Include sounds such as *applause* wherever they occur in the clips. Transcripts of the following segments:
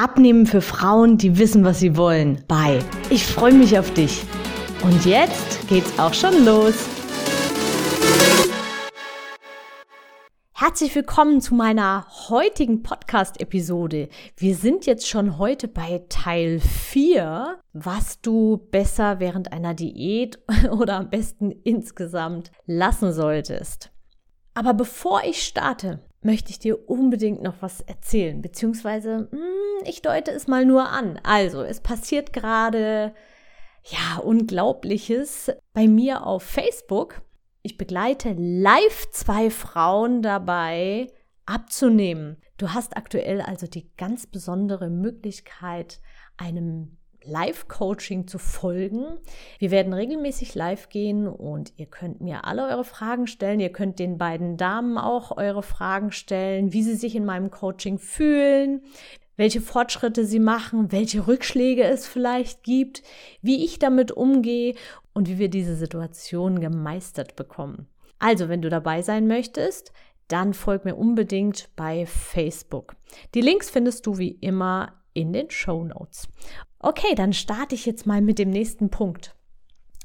Abnehmen für Frauen, die wissen, was sie wollen. Bye. Ich freue mich auf dich. Und jetzt geht's auch schon los. Herzlich willkommen zu meiner heutigen Podcast-Episode. Wir sind jetzt schon heute bei Teil 4, was du besser während einer Diät *laughs* oder am besten insgesamt lassen solltest. Aber bevor ich starte, möchte ich dir unbedingt noch was erzählen, beziehungsweise mh, hm, ich deute es mal nur an. Also, es passiert gerade, ja, Unglaubliches bei mir auf Facebook. Ich begleite live zwei Frauen dabei, abzunehmen. Du hast aktuell also die ganz besondere Möglichkeit, einem Live-Coaching zu folgen. Wir werden regelmäßig live gehen und ihr könnt mir alle eure Fragen stellen. Ihr könnt den beiden Damen auch eure Fragen stellen, wie sie sich in meinem Coaching fühlen, welche Fortschritte sie machen, welche Rückschläge es vielleicht gibt, wie ich damit umgehe und wie wir diese Situation gemeistert bekommen. Also, wenn du dabei sein möchtest, dann folg mir unbedingt bei Facebook. Die Links findest du wie immer in den Show Notes. Okay, dann starte ich jetzt mal mit dem nächsten Punkt.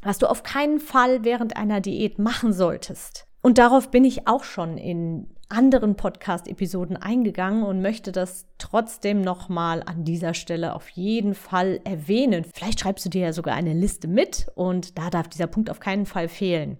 Was du auf keinen Fall während einer Diät machen solltest. Und darauf bin ich auch schon in anderen Podcast-Episoden eingegangen und möchte das trotzdem nochmal an dieser Stelle auf jeden Fall erwähnen. Vielleicht schreibst du dir ja sogar eine Liste mit und da darf dieser Punkt auf keinen Fall fehlen.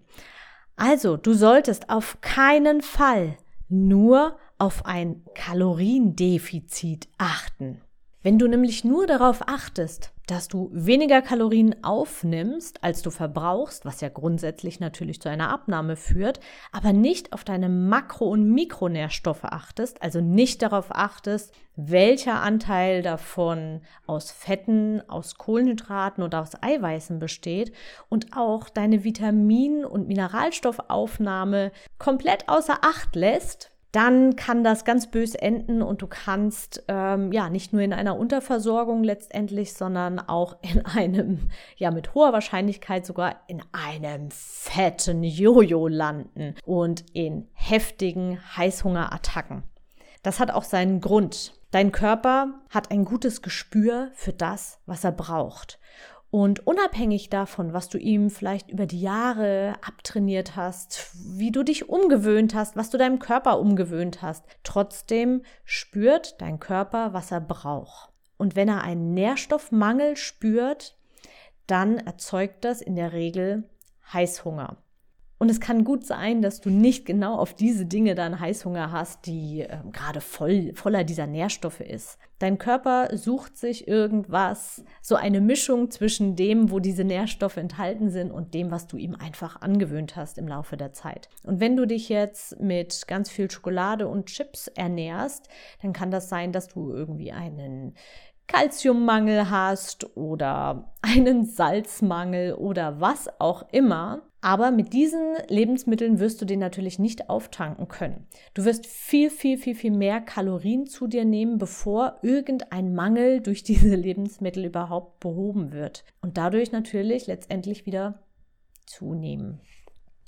Also, du solltest auf keinen Fall nur auf ein Kaloriendefizit achten. Wenn du nämlich nur darauf achtest, dass du weniger Kalorien aufnimmst, als du verbrauchst, was ja grundsätzlich natürlich zu einer Abnahme führt, aber nicht auf deine Makro- und Mikronährstoffe achtest, also nicht darauf achtest, welcher Anteil davon aus Fetten, aus Kohlenhydraten oder aus Eiweißen besteht und auch deine Vitamin- und Mineralstoffaufnahme komplett außer Acht lässt, dann kann das ganz bös enden und du kannst ähm, ja nicht nur in einer Unterversorgung letztendlich, sondern auch in *laughs* einem, ja mit hoher Wahrscheinlichkeit sogar in einem fetten Jojo landen und in heftigen Heißhungerattacken. Das hat auch seinen Grund. Dein Körper hat ein gutes Gespür für das, was er braucht. Und unabhängig davon, was du ihm vielleicht über die Jahre abtrainiert hast, wie du dich umgewöhnt hast, was du deinem Körper umgewöhnt hast, trotzdem spürt dein Körper, was er braucht. Und wenn er einen Nährstoffmangel spürt, dann erzeugt das in der Regel Heißhunger. Und es kann gut sein, dass du nicht genau auf diese Dinge dann Heißhunger hast, die äh, gerade voll, voller dieser Nährstoffe ist. Dein Körper sucht sich irgendwas, so eine Mischung zwischen dem, wo diese Nährstoffe enthalten sind und dem, was du ihm einfach angewöhnt hast im Laufe der Zeit. Und wenn du dich jetzt mit ganz viel Schokolade und Chips ernährst, dann kann das sein, dass du irgendwie einen Kalziummangel hast oder einen Salzmangel oder was auch immer. Aber mit diesen Lebensmitteln wirst du den natürlich nicht auftanken können. Du wirst viel, viel, viel, viel mehr Kalorien zu dir nehmen, bevor irgendein Mangel durch diese *laughs* Lebensmittel überhaupt behoben wird. Und dadurch natürlich letztendlich wieder zunehmen.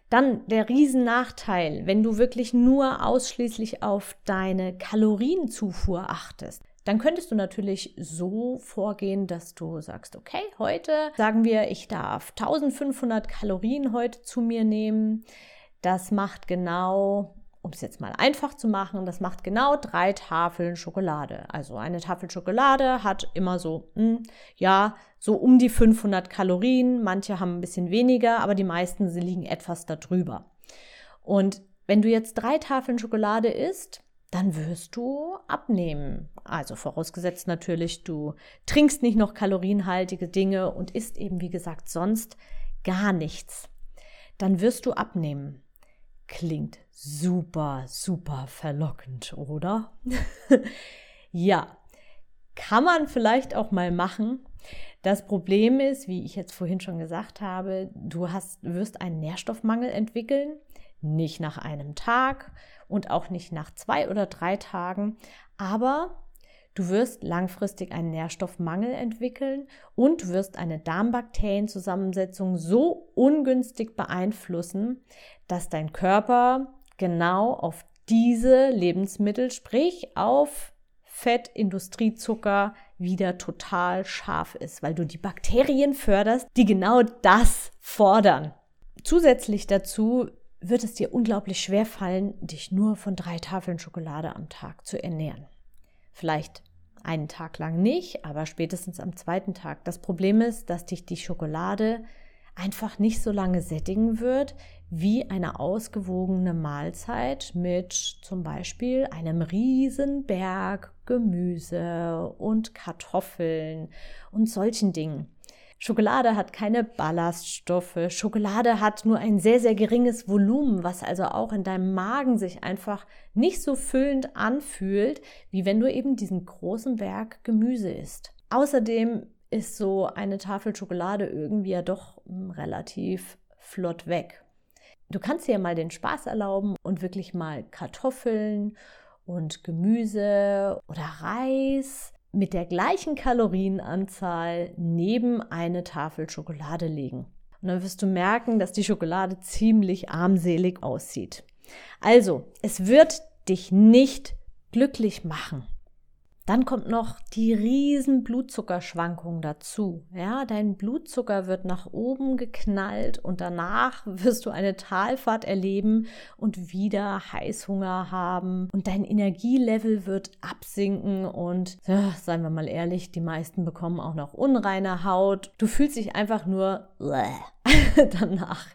Dann der Riesennachteil, wenn du wirklich nur ausschließlich auf deine Kalorienzufuhr achtest dann könntest du natürlich so vorgehen, dass du sagst, okay, heute sagen wir, ich darf 1500 Kalorien heute zu mir nehmen. Das macht genau, um es jetzt mal einfach zu machen, das macht genau drei Tafeln Schokolade. Also eine Tafel Schokolade hat immer so, mh, hm, ja, so um die 500 Kalorien. Manche haben ein bisschen weniger, aber die meisten liegen etwas darüber. Und wenn du jetzt drei Tafeln Schokolade isst, dann wirst du abnehmen. Also vorausgesetzt natürlich, du trinkst nicht noch kalorienhaltige Dinge und isst eben, wie gesagt, sonst gar nichts. Dann wirst du abnehmen. Klingt super, super verlockend, oder? *laughs* ja, kann man vielleicht auch mal machen. Das Problem ist, wie ich jetzt vorhin schon gesagt habe, du hast, wirst einen Nährstoffmangel entwickeln, nicht nach einem Tag und auch nicht nach zwei oder drei Tagen, aber Du wirst langfristig einen Nährstoffmangel entwickeln und wirst eine Darmbakterienzusammensetzung so ungünstig beeinflussen, dass dein Körper genau auf diese Lebensmittel, sprich auf Fett, Industriezucker, wieder total scharf ist, weil du die Bakterien förderst, die genau das fordern. Zusätzlich dazu wird es dir unglaublich schwer fallen, dich nur von drei Tafeln Schokolade am Tag zu ernähren. Vielleicht einen Tag lang nicht, aber spätestens am zweiten Tag. Das Problem ist, dass dich die Schokolade einfach nicht so lange sättigen wird wie eine ausgewogene Mahlzeit mit zum Beispiel einem riesen Berg Gemüse und Kartoffeln und solchen Dingen. Schokolade hat keine Ballaststoffe. Schokolade hat nur ein sehr, sehr geringes Volumen, was also auch in deinem Magen sich einfach nicht so füllend anfühlt, wie wenn du eben diesen großen Berg Gemüse isst. Außerdem ist so eine Tafel Schokolade irgendwie ja doch hm, relativ flott weg. Du kannst dir ja mal den Spaß erlauben und wirklich mal Kartoffeln und Gemüse oder Reis mit der gleichen Kalorienanzahl neben eine Tafel Schokolade legen. Und dann wirst du merken, dass die Schokolade ziemlich armselig aussieht. Also, es wird dich nicht glücklich machen. Dann kommt noch die riesen Blutzuckerschwankung dazu. Ja, dein Blutzucker wird nach oben geknallt und danach *laughs* wirst du eine Talfahrt erleben und wieder Heißhunger haben und dein Energielevel wird absinken und ja, seien wir mal ehrlich, die meisten bekommen auch noch unreine Haut. Du fühlst dich einfach nur *laughs* danach.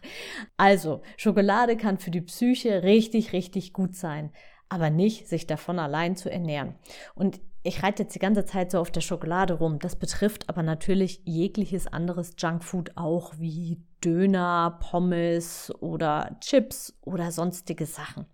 Also, Schokolade kann für die Psyche richtig, richtig gut sein aber nicht sich davon allein zu ernähren. Und ich reite jetzt die ganze Zeit so auf der Schokolade rum. Das betrifft aber natürlich jegliches anderes Junkfood auch, wie Döner, Pommes oder Chips oder sonstige Sachen.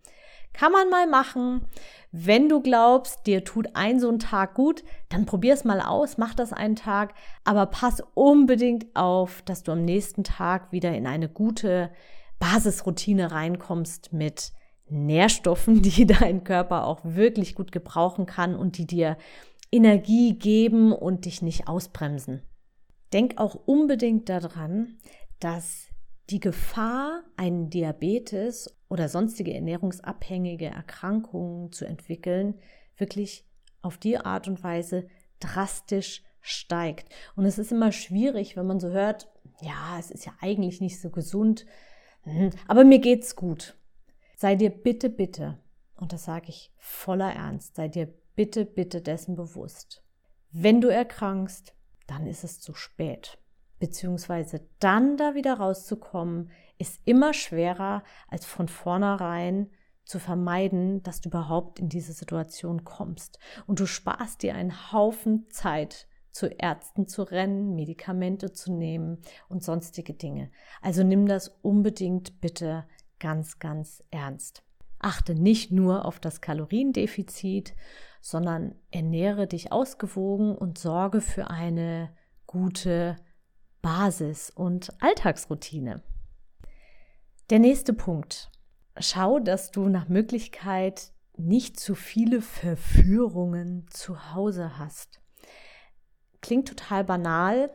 Kann man mal machen. Wenn du glaubst, dir tut ein so ein Tag gut, dann probier es mal aus, mach das einen Tag, aber pass unbedingt auf, dass du am nächsten Tag wieder in eine gute Basisroutine reinkommst mit Nährstoffen, *laughs* die dein Körper auch wirklich gut gebrauchen kann und die dir Energie geben und dich nicht ausbremsen. Denk auch unbedingt daran, dass die Gefahr, einen Diabetes oder sonstige ernährungsabhängige Erkrankungen zu entwickeln, wirklich auf die Art und Weise drastisch steigt. Und es ist immer schwierig, wenn man so hört, ja, es ist ja eigentlich nicht so gesund, hm, aber mir geht's gut. Sei dir bitte, bitte, und das sage ich voller Ernst, sei dir bitte, bitte dessen bewusst. Wenn du erkrankst, dann ist es zu spät. Beziehungsweise dann da wieder rauszukommen, ist immer schwerer, als von vornherein zu vermeiden, dass du überhaupt in diese Situation kommst. Und du sparst dir einen Haufen Zeit, zu Ärzten zu rennen, Medikamente zu nehmen und sonstige Dinge. Also nimm das unbedingt bitte ganz, ganz ernst. Achte nicht nur auf das Kaloriendefizit, sondern ernähre dich ausgewogen und sorge für eine gute Basis und Alltagsroutine. Der nächste Punkt. Schau, dass du nach Möglichkeit nicht zu viele Verführungen zu Hause hast. Klingt total banal,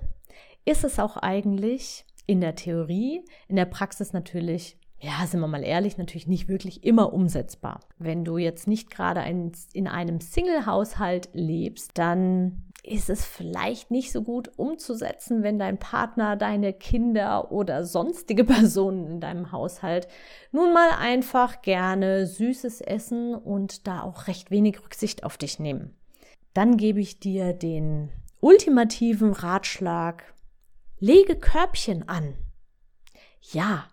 ist es auch eigentlich in der Theorie, in der Praxis natürlich ja, sind wir mal ehrlich, natürlich nicht wirklich immer umsetzbar. Wenn du jetzt nicht gerade ein, in einem Single-Haushalt lebst, dann ist es vielleicht nicht so gut umzusetzen, wenn dein Partner, deine Kinder oder sonstige *laughs* Personen in deinem Haushalt nun mal einfach gerne Süßes essen und da auch recht wenig Rücksicht auf dich nehmen. Dann gebe ich dir den ultimativen Ratschlag, lege Körbchen an. Ja,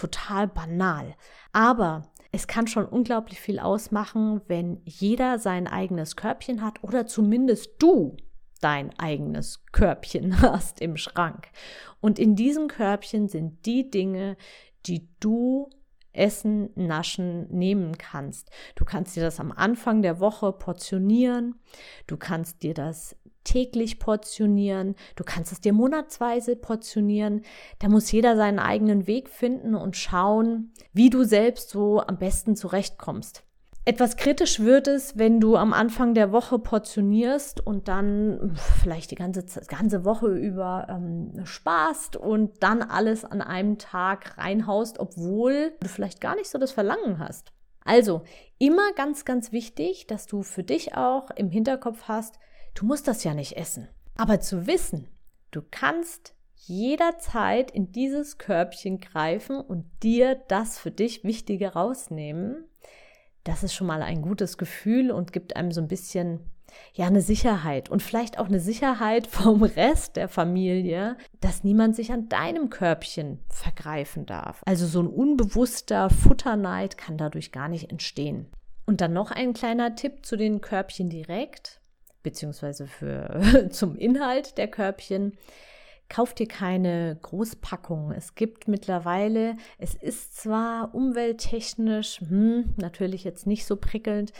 total banal. Aber es kann schon unglaublich viel ausmachen, wenn jeder sein eigenes Körbchen hat oder zumindest du dein eigenes Körbchen *laughs* hast im Schrank. Und in diesem Körbchen sind die Dinge, die du Essen, Naschen nehmen kannst. Du kannst dir das am Anfang der Woche portionieren. Du kannst dir das täglich portionieren, du kannst es dir monatsweise portionieren. Da muss jeder seinen eigenen Weg finden und schauen, wie du selbst so am besten zurechtkommst. Etwas kritisch wird es, wenn du am Anfang der Woche portionierst und dann vielleicht die ganze, ganze Woche über ähm, sparst und dann alles an einem Tag reinhaust, obwohl du vielleicht gar nicht so das Verlangen hast. Also immer ganz, ganz wichtig, dass du für dich auch im Hinterkopf hast, Du musst das ja nicht essen. Aber zu wissen, du kannst jederzeit in dieses Körbchen greifen und dir das für dich Wichtige rausnehmen, das ist schon mal ein gutes Gefühl und gibt einem so ein bisschen ja eine Sicherheit und vielleicht auch eine Sicherheit *laughs* vom Rest der Familie, dass niemand sich an deinem Körbchen vergreifen darf. Also so ein unbewusster Futterneid kann dadurch gar nicht entstehen. Und dann noch ein kleiner Tipp zu den Körbchen direkt beziehungsweise für, *laughs* zum Inhalt der Körbchen. Kauf dir keine Großpackungen. Es gibt mittlerweile, es ist zwar umwelttechnisch hm, natürlich jetzt nicht so prickelnd,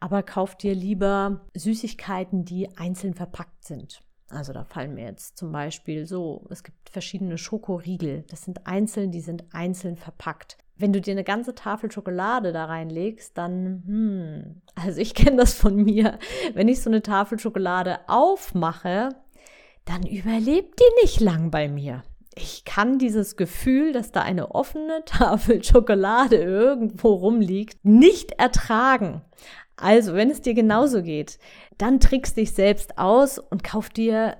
aber kauf dir lieber Süßigkeiten, die einzeln verpackt sind. Also da fallen mir jetzt zum Beispiel so, es gibt verschiedene Schokoriegel. Das sind einzeln, die sind einzeln verpackt wenn du dir eine ganze Tafel Schokolade da reinlegst, dann, hm, also ich kenne das von mir, wenn ich so eine Tafel Schokolade aufmache, dann überlebt die nicht lang bei mir. Ich kann dieses Gefühl, dass da eine offene Tafel Schokolade irgendwo rumliegt, nicht ertragen. Also, wenn es dir genauso geht, dann trickst dich selbst aus und kauf dir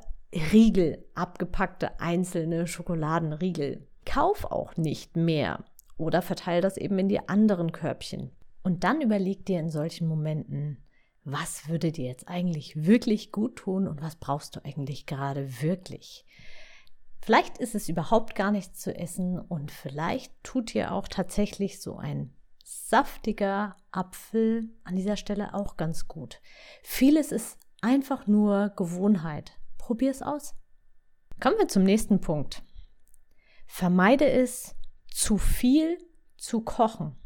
Riegel, abgepackte einzelne Schokoladenriegel. Kauf auch nicht mehr. Oder verteile das eben in die anderen Körbchen. Und dann überleg dir in solchen Momenten, was würde dir jetzt eigentlich wirklich gut tun und was brauchst du eigentlich gerade wirklich? Vielleicht ist es überhaupt gar nichts zu essen und vielleicht tut dir auch tatsächlich so ein saftiger Apfel an dieser Stelle auch ganz gut. Vieles ist einfach nur Gewohnheit. Probier es aus. Kommen wir zum nächsten Punkt. Vermeide es, zu viel zu kochen.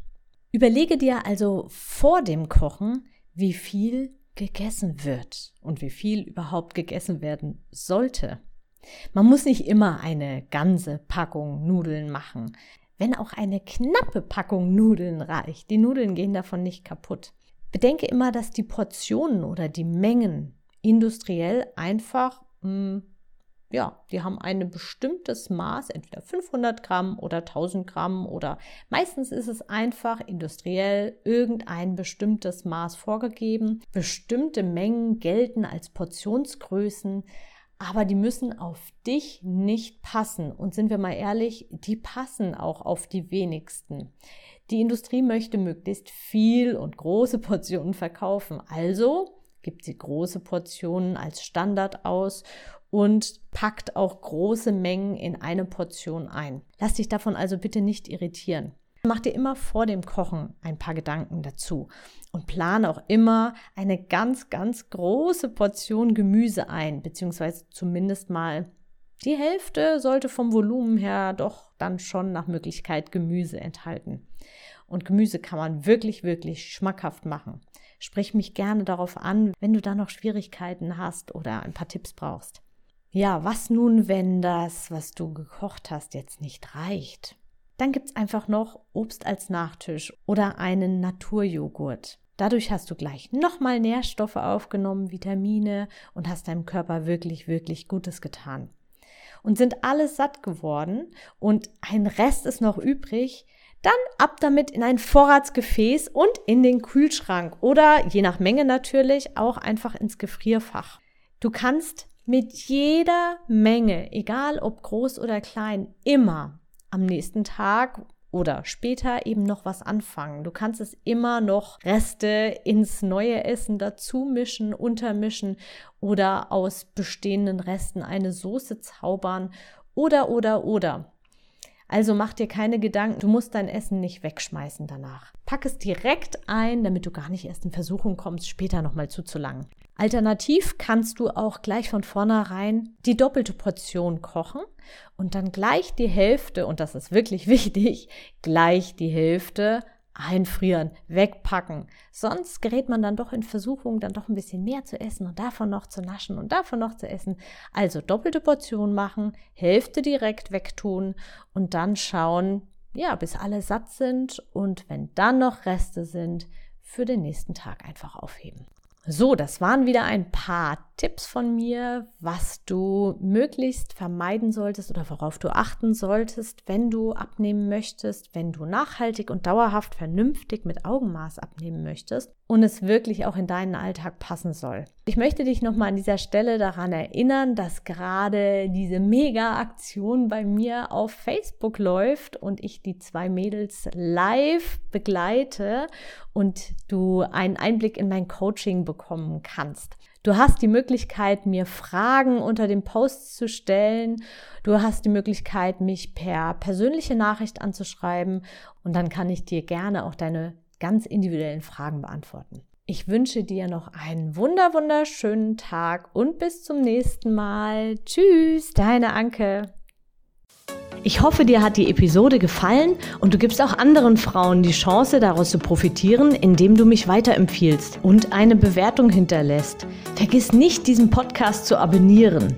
Überlege dir also vor dem Kochen, wie viel gegessen wird und wie viel überhaupt gegessen werden sollte. Man muss nicht immer eine ganze Packung Nudeln machen. Wenn auch eine knappe Packung Nudeln reicht, die Nudeln gehen davon nicht kaputt. Bedenke immer, dass die Portionen oder die Mengen industriell einfach mh, hm, ja, die haben ein bestimmtes Maß, entweder 500 Gramm oder 1000 Gramm oder meistens ist es einfach industriell irgendein bestimmtes Maß vorgegeben. Bestimmte Mengen gelten als Portionsgrößen, aber die müssen auf dich nicht passen. Und sind wir mal ehrlich, die passen auch auf die wenigsten. Die Industrie möchte möglichst viel und große Portionen verkaufen. Also gibt sie große Portionen als Standard aus und packt auch große Mengen in eine Portion ein. Lass dich davon also bitte nicht irritieren. Mach dir immer vor dem Kochen ein paar Gedanken dazu und plane auch immer eine ganz, ganz große Portion Gemüse ein, beziehungsweise zumindest mal die Hälfte sollte vom Volumen her doch dann schon nach Möglichkeit Gemüse enthalten. Und Gemüse kann man wirklich, wirklich schmackhaft machen. Sprich mich gerne darauf an, wenn du da noch Schwierigkeiten hast oder ein paar Tipps brauchst. Ja, was nun, wenn das, was du gekocht hast, jetzt nicht reicht? Dann gibt es einfach noch Obst als Nachtisch oder einen Naturjoghurt. Dadurch hast du gleich nochmal Nährstoffe aufgenommen, Vitamine und hast deinem Körper wirklich, wirklich Gutes getan. Und sind alles satt geworden und ein Rest ist noch übrig, dann ab damit in ein Vorratsgefäß und in den Kühlschrank oder je nach Menge natürlich auch einfach ins Gefrierfach. Du kannst mit jeder Menge, egal ob groß oder klein, immer am nächsten Tag oder später eben noch was anfangen. Du kannst es immer noch Reste ins neue Essen dazu mischen, untermischen oder aus bestehenden Resten eine Soße zaubern oder oder oder. Also mach dir keine Gedanken, du musst dein Essen nicht wegschmeißen danach. Pack es direkt ein, damit du gar nicht erst in Versuchung kommst, später nochmal zuzulangen. Alternativ kannst du auch gleich von vornherein die doppelte Portion kochen und dann gleich die Hälfte, und das ist wirklich *laughs* wichtig, gleich die Hälfte einfrieren, wegpacken. Sonst gerät man dann doch in Versuchung, dann doch ein bisschen mehr zu essen und davon noch zu naschen und davon noch zu essen. Also doppelte Portion machen, Hälfte direkt wegtun und dann schauen, ja, bis alle satt sind und wenn dann noch Reste sind, für den nächsten Tag einfach aufheben. So, das waren wieder ein paar Tipps von mir, was du möglichst vermeiden solltest oder worauf du achten solltest, wenn du abnehmen möchtest, wenn du nachhaltig und dauerhaft vernünftig mit Augenmaß abnehmen möchtest und es wirklich auch in deinen Alltag passen soll. Ich möchte dich nochmal an dieser Stelle daran erinnern, dass gerade diese Mega-Aktion bei mir auf Facebook läuft und ich die zwei Mädels live begleite und du einen Einblick in mein Coaching bekommen kannst. Du hast die Möglichkeit, mir Fragen unter dem Post zu stellen. Du hast die Möglichkeit, mich per persönliche Nachricht anzuschreiben und dann kann ich dir gerne auch deine ganz individuellen Fragen beantworten. Ich wünsche dir noch einen wunder wunderschönen Tag und bis zum nächsten Mal. Tschüss, deine Anke. Ich hoffe, dir hat die Episode gefallen und du gibst auch anderen Frauen die Chance, daraus zu profitieren, indem du mich weiterempfiehlst und eine Bewertung hinterlässt. Vergiss nicht, diesen Podcast zu abonnieren.